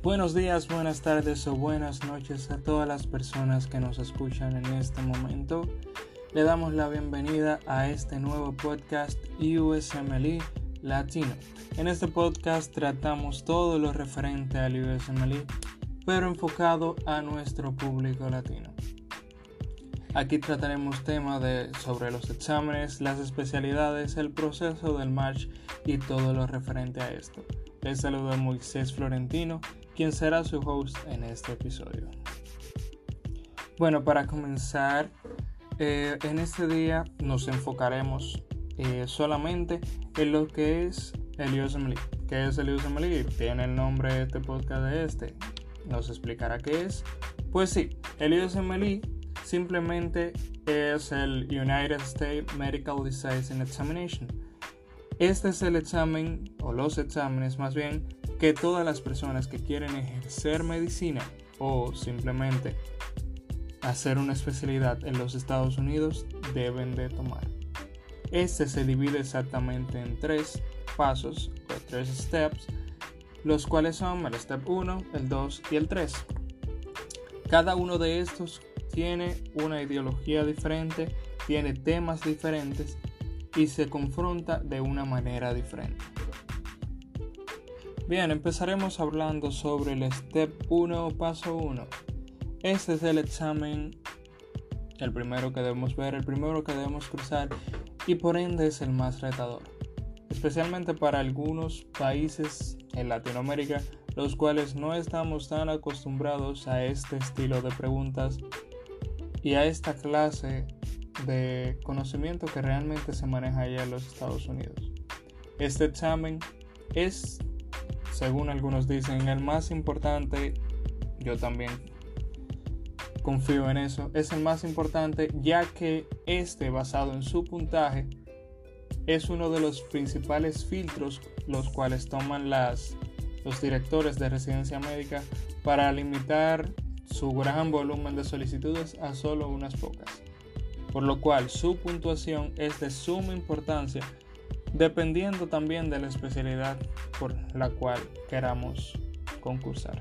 Buenos días, buenas tardes o buenas noches a todas las personas que nos escuchan en este momento. Le damos la bienvenida a este nuevo podcast USMLE Latino. En este podcast tratamos todo lo referente al USMLE, pero enfocado a nuestro público latino. Aquí trataremos temas de, sobre los exámenes, las especialidades, el proceso del match y todo lo referente a esto. Les saluda Moisés Florentino quien será su host en este episodio. Bueno, para comenzar, eh, en este día nos enfocaremos eh, solamente en lo que es el USMLE. ¿Qué es el USMLE? Tiene el nombre de este podcast de este. Nos explicará qué es. Pues sí, el USMLE simplemente es el United States Medical Licensing Examination. Este es el examen, o los exámenes más bien, que todas las personas que quieren ejercer medicina o simplemente hacer una especialidad en los Estados Unidos deben de tomar. Este se divide exactamente en tres pasos o tres steps, los cuales son el step 1, el 2 y el 3. Cada uno de estos tiene una ideología diferente, tiene temas diferentes y se confronta de una manera diferente. Bien, empezaremos hablando sobre el Step 1 o Paso 1. Este es el examen, el primero que debemos ver, el primero que debemos cruzar y por ende es el más retador. Especialmente para algunos países en Latinoamérica, los cuales no estamos tan acostumbrados a este estilo de preguntas y a esta clase de conocimiento que realmente se maneja allá en los Estados Unidos. Este examen es según algunos dicen, el más importante, yo también confío en eso, es el más importante ya que este, basado en su puntaje, es uno de los principales filtros los cuales toman las, los directores de residencia médica para limitar su gran volumen de solicitudes a solo unas pocas. Por lo cual su puntuación es de suma importancia dependiendo también de la especialidad por la cual queramos concursar.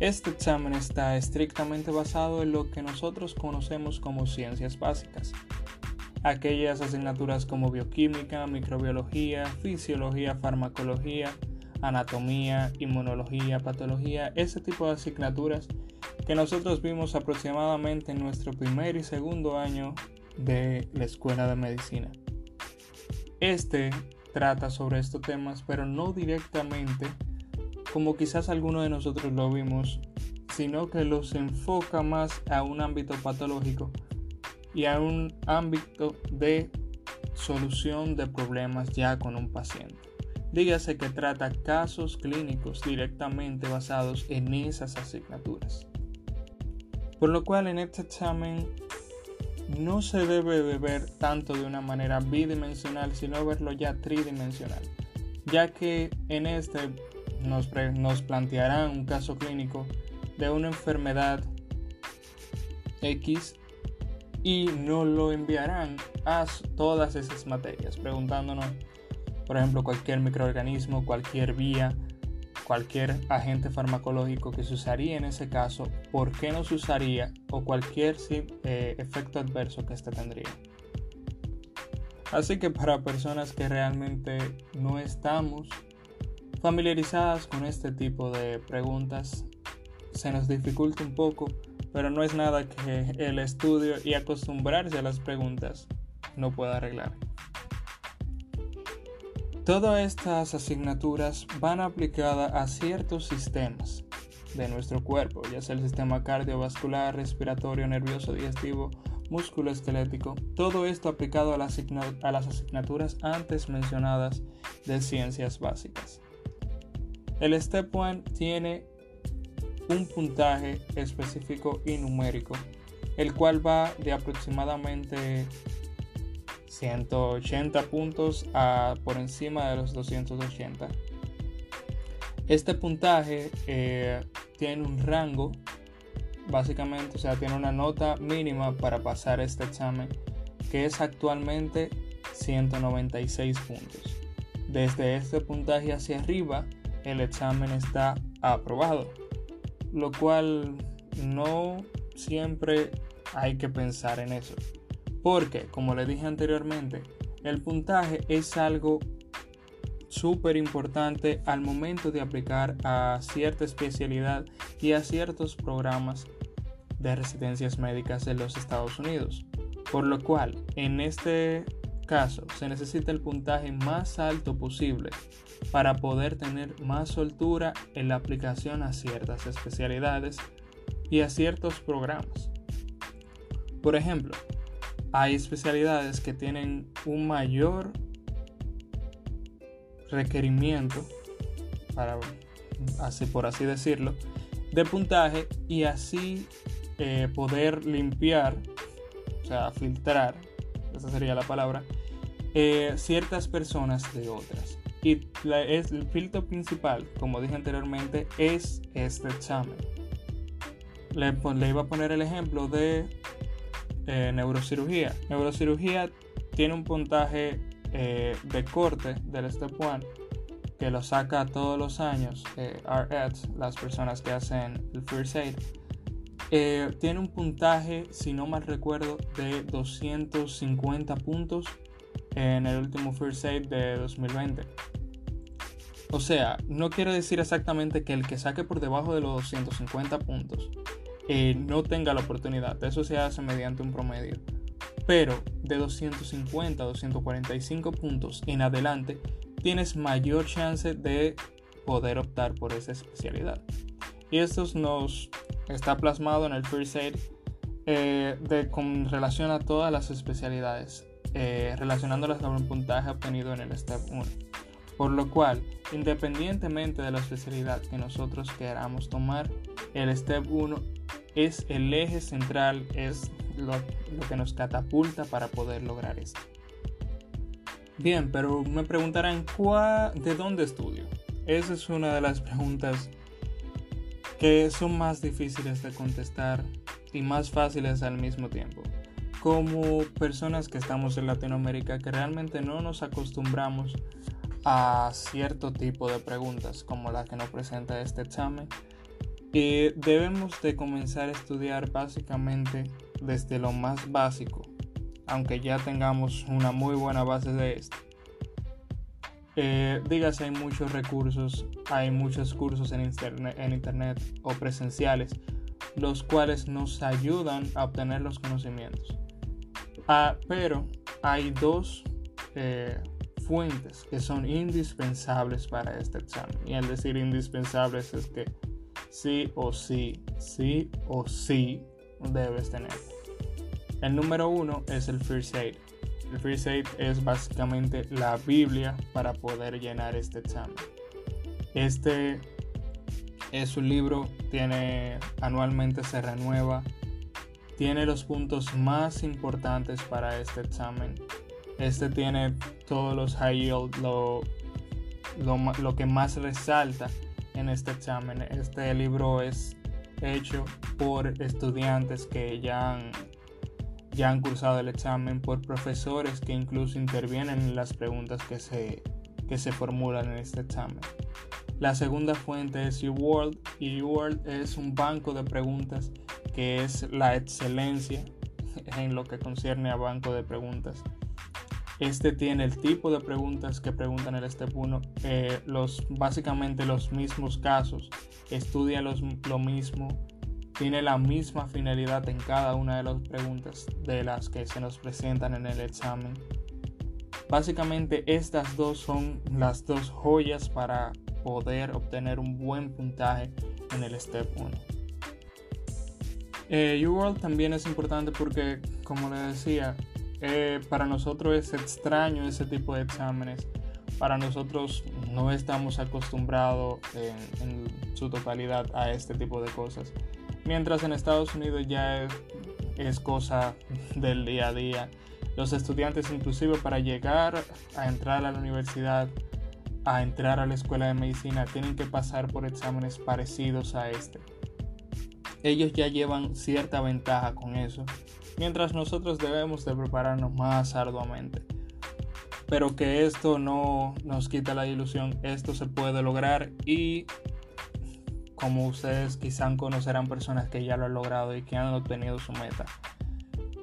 Este examen está estrictamente basado en lo que nosotros conocemos como ciencias básicas, aquellas asignaturas como bioquímica, microbiología, fisiología, farmacología, anatomía, inmunología, patología, ese tipo de asignaturas que nosotros vimos aproximadamente en nuestro primer y segundo año de la escuela de medicina. Este trata sobre estos temas, pero no directamente como quizás algunos de nosotros lo vimos, sino que los enfoca más a un ámbito patológico y a un ámbito de solución de problemas ya con un paciente. Dígase que trata casos clínicos directamente basados en esas asignaturas. Por lo cual en este examen no se debe de ver tanto de una manera bidimensional, sino verlo ya tridimensional, ya que en este nos, nos plantearán un caso clínico de una enfermedad X y nos lo enviarán a todas esas materias, preguntándonos, por ejemplo, cualquier microorganismo, cualquier vía, cualquier agente farmacológico que se usaría en ese caso, por qué no se usaría o cualquier eh, efecto adverso que éste tendría. Así que para personas que realmente no estamos familiarizadas con este tipo de preguntas, se nos dificulta un poco, pero no es nada que el estudio y acostumbrarse a las preguntas no pueda arreglar. Todas estas asignaturas van aplicadas a ciertos sistemas de nuestro cuerpo, ya sea el sistema cardiovascular, respiratorio, nervioso, digestivo, músculo esquelético, todo esto aplicado a, las asignaturas antes mencionadas de ciencias básicas. El Step 1 tiene un puntaje específico y numérico, el cual va de aproximadamente 180 puntos a, por encima de los 280. Este puntaje eh, tiene un rango, básicamente, o sea, tiene una nota mínima para pasar este examen, que es actualmente 196 puntos. Desde este puntaje hacia arriba el examen está aprobado, lo cual no siempre hay que pensar en eso, porque como le dije anteriormente, el puntaje es algo súper importante al momento de aplicar a cierta especialidad y a ciertos programas de residencias médicas en los Estados Unidos. Por lo cual, en este caso, se necesita el puntaje más alto posible para poder tener más soltura en la aplicación a ciertas especialidades y a ciertos programas. Por ejemplo, hay especialidades que tienen un mayor requerimiento, para, así, por así decirlo, de puntaje y así eh, poder limpiar, o sea, filtrar, esa sería la palabra, eh, ciertas personas de otras. Y es, el filtro principal, como dije anteriormente, es este examen. Le, le iba a poner el ejemplo de eh, neurocirugía. Neurocirugía tiene un puntaje de corte del Step 1 que lo saca todos los años, eh, las personas que hacen el First Aid eh, tiene un puntaje, si no mal recuerdo, de 250 puntos en el último First Aid de 2020. O sea, no quiero decir exactamente que el que saque por debajo de los 250 puntos no tenga la oportunidad. Eso se hace mediante un promedio. Pero de 250 a 245 puntos en adelante, tienes mayor chance de poder optar por esa especialidad. Y esto nos está plasmado en el First Aid eh, de, con relación a todas las especialidades, eh, relacionándolas con el puntaje obtenido en el Step 1. Por lo cual, independientemente de la especialidad que nosotros queramos tomar, el Step 1 es el eje central, es lo, que nos catapulta para poder lograr esto. Bien, pero me preguntarán, ¿de dónde estudio? Esa es una de las preguntas que son más difíciles de contestar y más fáciles al mismo tiempo. Como personas que estamos en Latinoamérica que realmente no nos acostumbramos a cierto tipo de preguntas como la que nos presenta este examen, y debemos de comenzar a estudiar básicamente desde lo más básico, aunque ya tengamos una muy buena base de esto. Eh, dígase, hay muchos recursos, hay muchos cursos en internet, en o presenciales, los cuales nos ayudan a obtener los conocimientos. Ah, pero hay dos eh, fuentes que son indispensables para este examen. Y al decir indispensables es que sí o sí, sí o sí debes tener. El número uno es el First Aid. El First Aid es básicamente la Biblia para poder llenar este examen. Este es un libro, tiene anualmente se renueva, tiene los puntos más importantes para este examen. Este tiene todos los high yield, lo, lo que más resalta en este examen. Este libro es hecho por estudiantes que ya han ya han cursado el examen por profesores que incluso intervienen en las preguntas que se, que se formulan en este examen. La segunda fuente es UWorld y UWorld es un banco de preguntas que es la excelencia en lo que concierne a banco de preguntas. Este tiene el tipo de preguntas que preguntan el Step 1, eh, los, básicamente los mismos casos, estudia los, lo mismo tiene la misma finalidad en cada una de las preguntas de las que se nos presentan en el examen. Básicamente estas dos son las dos joyas para poder obtener un buen puntaje en el Step 1. Eh, UWorld también es importante porque, como le decía, eh, para nosotros es extraño ese tipo de exámenes. Para nosotros no estamos acostumbrados en su totalidad a este tipo de cosas. Mientras en Estados Unidos ya es, cosa del día a día. Los estudiantes inclusive para llegar a entrar a la universidad, a entrar a la escuela de medicina, tienen que pasar por exámenes parecidos a este. Ellos ya llevan cierta ventaja con eso, mientras nosotros debemos de prepararnos más arduamente. pero que esto no nos quita la ilusión, esto se puede lograr y como ustedes quizás conocerán personas que ya lo han logrado y que han obtenido su meta,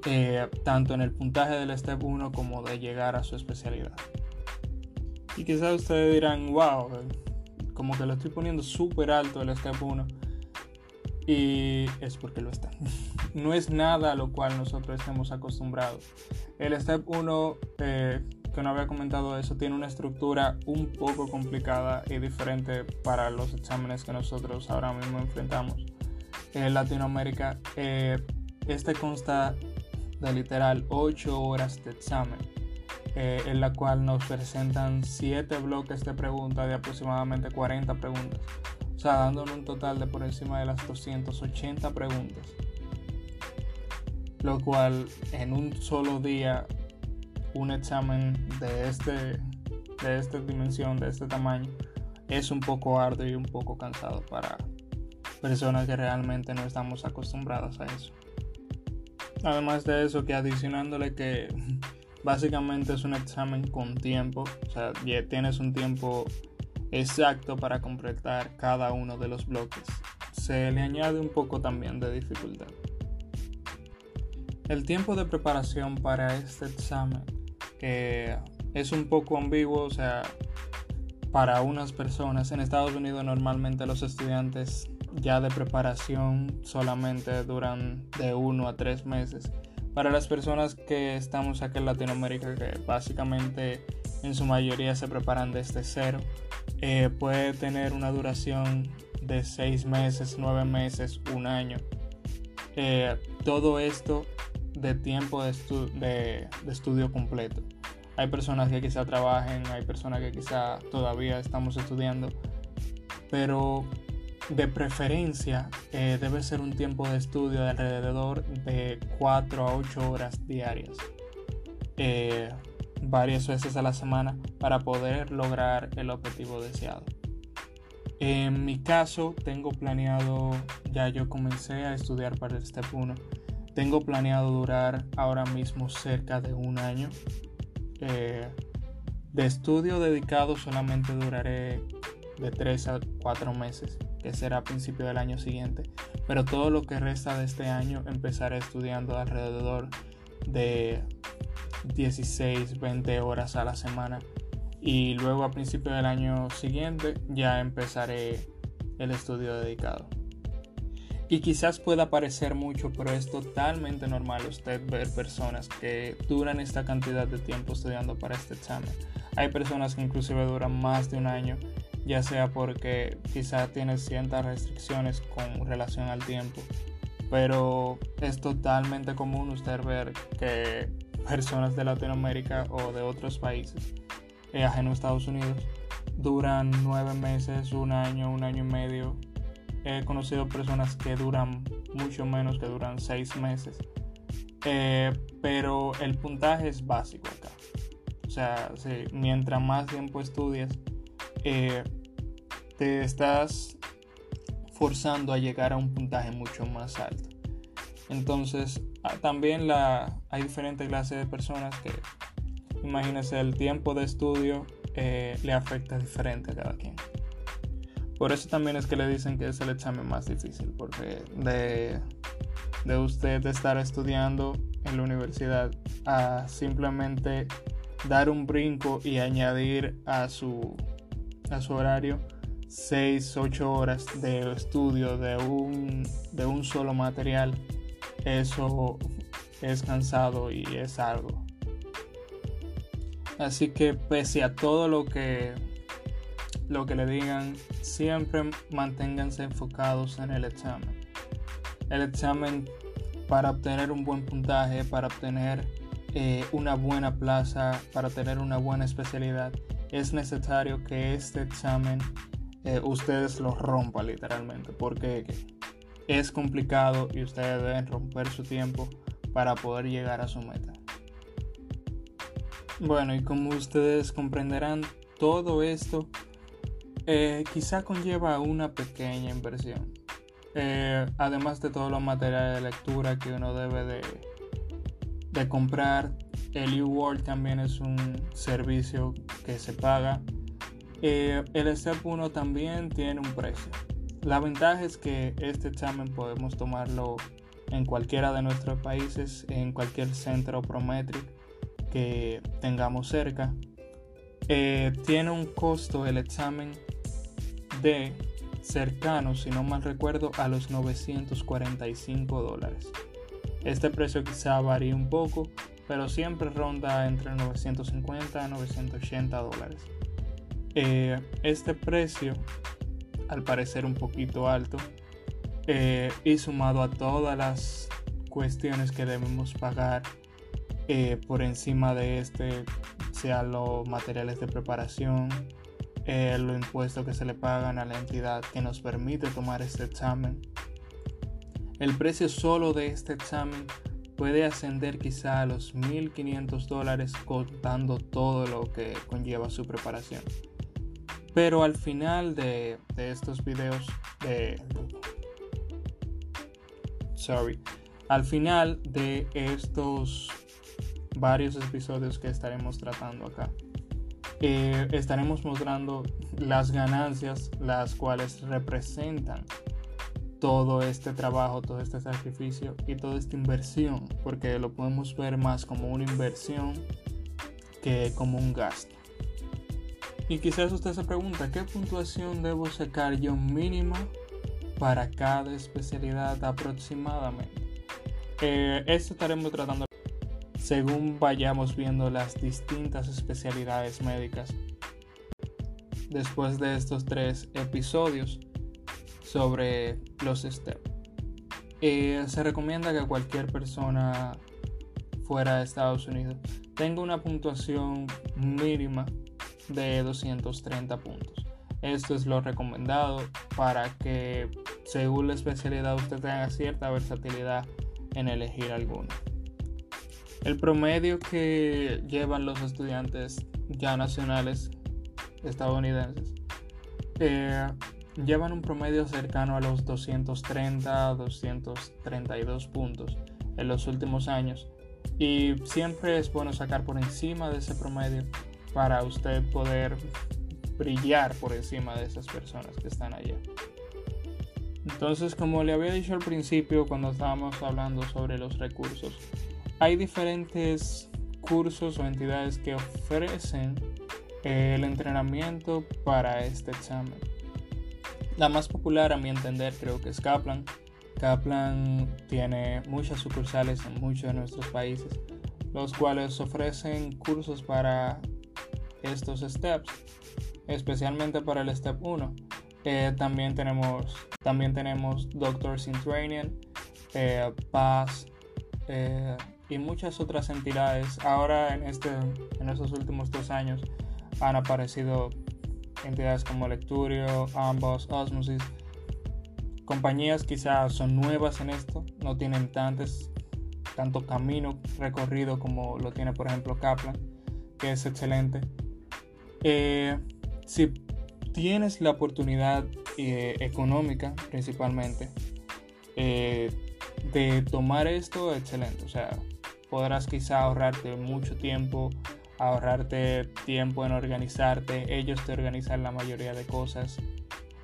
eh, tanto en el puntaje del Step 1 como de llegar a su especialidad. Y quizás ustedes dirán, wow, como que lo estoy poniendo súper alto el Step 1 y es porque lo está. no es nada a lo cual nosotros estemos acostumbrados. El Step 1, eh, que no había comentado eso, tiene una estructura un poco complicada y diferente para los exámenes que nosotros ahora mismo enfrentamos. En Latinoamérica, eh, este consta de literal 8 horas de examen. Eh, en la cual nos presentan 7 bloques de preguntas de aproximadamente 40 preguntas. O sea, dándole un total de por encima de las 280 preguntas. Lo cual en un solo día, un examen de, este, de esta dimensión, de este tamaño, es un poco arduo y un poco cansado para personas que realmente no estamos acostumbradas a eso. Además de eso, que adicionándole que básicamente es un examen con tiempo, o sea, tienes un tiempo exacto para completar cada uno de los bloques. Se le añade un poco también de dificultad. El tiempo de preparación para este examen es un poco ambiguo, o sea, para unas personas en Estados Unidos normalmente los estudiantes ya de preparación solamente duran de uno a tres meses. Para las personas que estamos aquí en Latinoamérica, que básicamente en su mayoría se preparan desde cero, eh, puede tener una duración de seis meses, nueve meses, un año. Eh, todo esto de tiempo de, de, estudio completo. Hay personas que quizá trabajen, hay personas que quizá todavía estamos estudiando, pero de preferencia eh, debe ser un tiempo de estudio de alrededor de 4 a 8 horas diarias varias veces a la semana para poder lograr el objetivo deseado. En mi caso, tengo planeado, ya yo comencé a estudiar para el Step 1, tengo planeado durar ahora mismo cerca de un año. Eh, de estudio dedicado solamente duraré de 3 a 4 meses, que será a principio del año siguiente. Pero todo lo que resta de este año empezaré estudiando alrededor de 16, 20 horas a la semana. Y luego a principio del año siguiente ya empezaré el estudio dedicado. Y quizás pueda parecer mucho, pero es totalmente normal usted ver personas que duran esta cantidad de tiempo estudiando para este examen. Hay personas que inclusive duran más de un año, ya sea porque quizás tiene ciertas restricciones con relación al tiempo. Pero es totalmente común usted ver que personas de Latinoamérica o de otros países eh, ajeno a Estados Unidos duran nueve meses, un año, un año y medio. He conocido personas que duran mucho menos, que duran seis meses. Eh, pero el puntaje es básico acá. O sea, mientras más tiempo estudias, eh, te estás forzando a llegar a un puntaje mucho más alto. Entonces, ah, también la, hay diferentes clases de personas que, imagínense, el tiempo de estudio eh, le afecta diferente a cada quien. Por eso también es que le dicen que es el examen más difícil, porque de, de usted estar estudiando en la universidad a simplemente dar un brinco y añadir a su, a su horario 6, 8 horas de estudio de un, de un solo material eso es cansado y es algo. Así que pese a todo lo que lo que le digan, siempre manténganse enfocados en el examen. El examen para obtener un buen puntaje, para obtener eh, una buena plaza, para tener una buena especialidad, es necesario que este examen eh, ustedes lo rompan literalmente, porque es complicado y ustedes deben romper su tiempo para poder llegar a su meta. Bueno, y como ustedes comprenderán, todo esto eh, quizá conlleva una pequeña inversión. Eh, además de todos los materiales de lectura que uno debe de, comprar. El U-World también es un servicio que se paga. Eh, el Step 1 también tiene un precio. La ventaja es que este examen podemos tomarlo en cualquiera de nuestros países, en cualquier centro Prometric que tengamos cerca. Eh, tiene un costo el examen de cercano, si no mal recuerdo, a los 945 dólares. Este precio quizá varía un poco, pero siempre ronda entre 950 y 980 dólares. Eh, este precio, al parecer un poquito alto, eh, y sumado a todas las cuestiones que debemos pagar eh, por encima de este, sea los materiales de preparación, los impuestos que se le pagan a la entidad que nos permite tomar este examen, el precio solo de este examen puede ascender quizá a los 1.500 dólares contando todo lo que conlleva su preparación. Pero al final de, estos videos, de, sorry, al final de estos varios episodios que estaremos tratando acá, eh, estaremos mostrando las ganancias las cuales representan todo este trabajo, todo este sacrificio y toda esta inversión, porque lo podemos ver más como una inversión que como un gasto. Y quizás usted se pregunta, ¿qué puntuación debo sacar yo mínima para cada especialidad aproximadamente? Eh, esto estaremos tratando según vayamos viendo las distintas especialidades médicas. Después de estos tres episodios, sobre los steps. Eh, se recomienda que cualquier persona fuera de Estados Unidos tenga una puntuación mínima de 230 puntos. Esto es lo recomendado para que según la especialidad usted tenga cierta versatilidad en elegir alguna. El promedio que llevan los estudiantes ya nacionales estadounidenses eh, llevan un promedio cercano a los 230, 232 puntos en los últimos años. Y siempre es bueno sacar por encima de ese promedio para usted poder brillar por encima de esas personas que están allá. Entonces, como le había dicho al principio cuando estábamos hablando sobre los recursos, hay diferentes cursos o entidades que ofrecen el entrenamiento para este examen. La más popular a mi entender creo que es Kaplan. Kaplan tiene muchas sucursales en muchos de nuestros países, los cuales ofrecen cursos para estos steps, especialmente para el step 1. Eh, también tenemos también tenemos Doctors in Training, eh, PAS eh, y muchas otras entidades. Ahora en este en estos últimos dos años han aparecido entidades como Lecturio, Ambos, Osmosis. Compañías quizás son nuevas en esto, no tienen tantos, tanto camino recorrido como lo tiene por ejemplo Kaplan, que es excelente. Eh, si tienes la oportunidad eh, económica principalmente eh, de tomar esto, excelente. O sea, podrás quizá ahorrarte mucho tiempo ahorrarte tiempo en organizarte. Ellos te organizan la mayoría de cosas.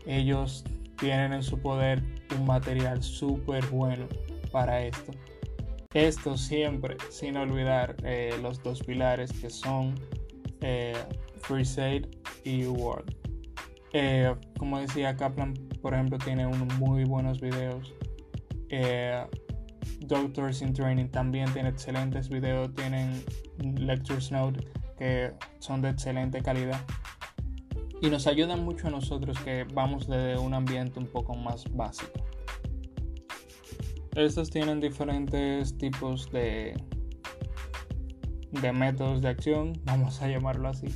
Ellos tienen en su poder un material súper bueno para esto. Esto siempre, sin olvidar eh, los dos pilares que son Free y Word. Eh, como decía, Kaplan, por ejemplo, tiene unos muy buenos videos. Eh, Doctors in Training también tiene excelentes videos, tienen Lectures Note que son de excelente calidad y nos ayudan mucho a nosotros que vamos de un ambiente un poco más básico. Estos tienen diferentes tipos de, de métodos de acción, vamos a llamarlo así.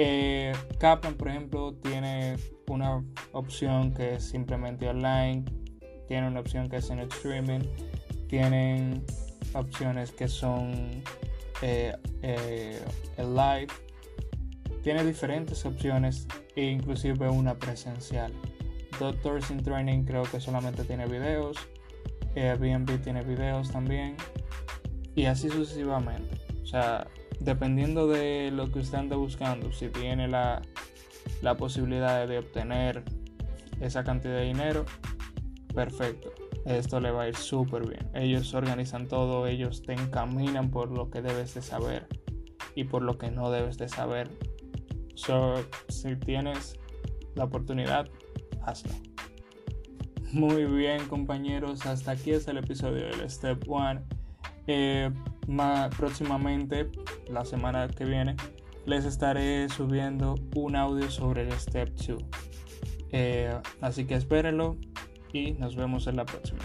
Eh, Kaplan, por ejemplo, tiene una opción que es simplemente online, tiene una opción que es en streaming, tienen opciones que son eh, eh, live. Tiene diferentes opciones e inclusive una presencial. Doctors in Training creo que solamente tiene videos. Airbnb tiene videos también. y así sucesivamente. O sea, dependiendo de lo que usted buscando, si tiene la, la posibilidad de obtener esa cantidad de dinero, perfecto. Esto le va a ir súper bien. Ellos organizan todo, ellos te encaminan por lo que debes de saber y por lo que no debes de saber. So, si tienes la oportunidad, hazlo. Muy bien compañeros, hasta aquí es el episodio del Step 1. Eh, próximamente, la semana que viene, les estaré subiendo un audio sobre el Step 2. Eh, así que espérenlo y nos vemos en la próxima.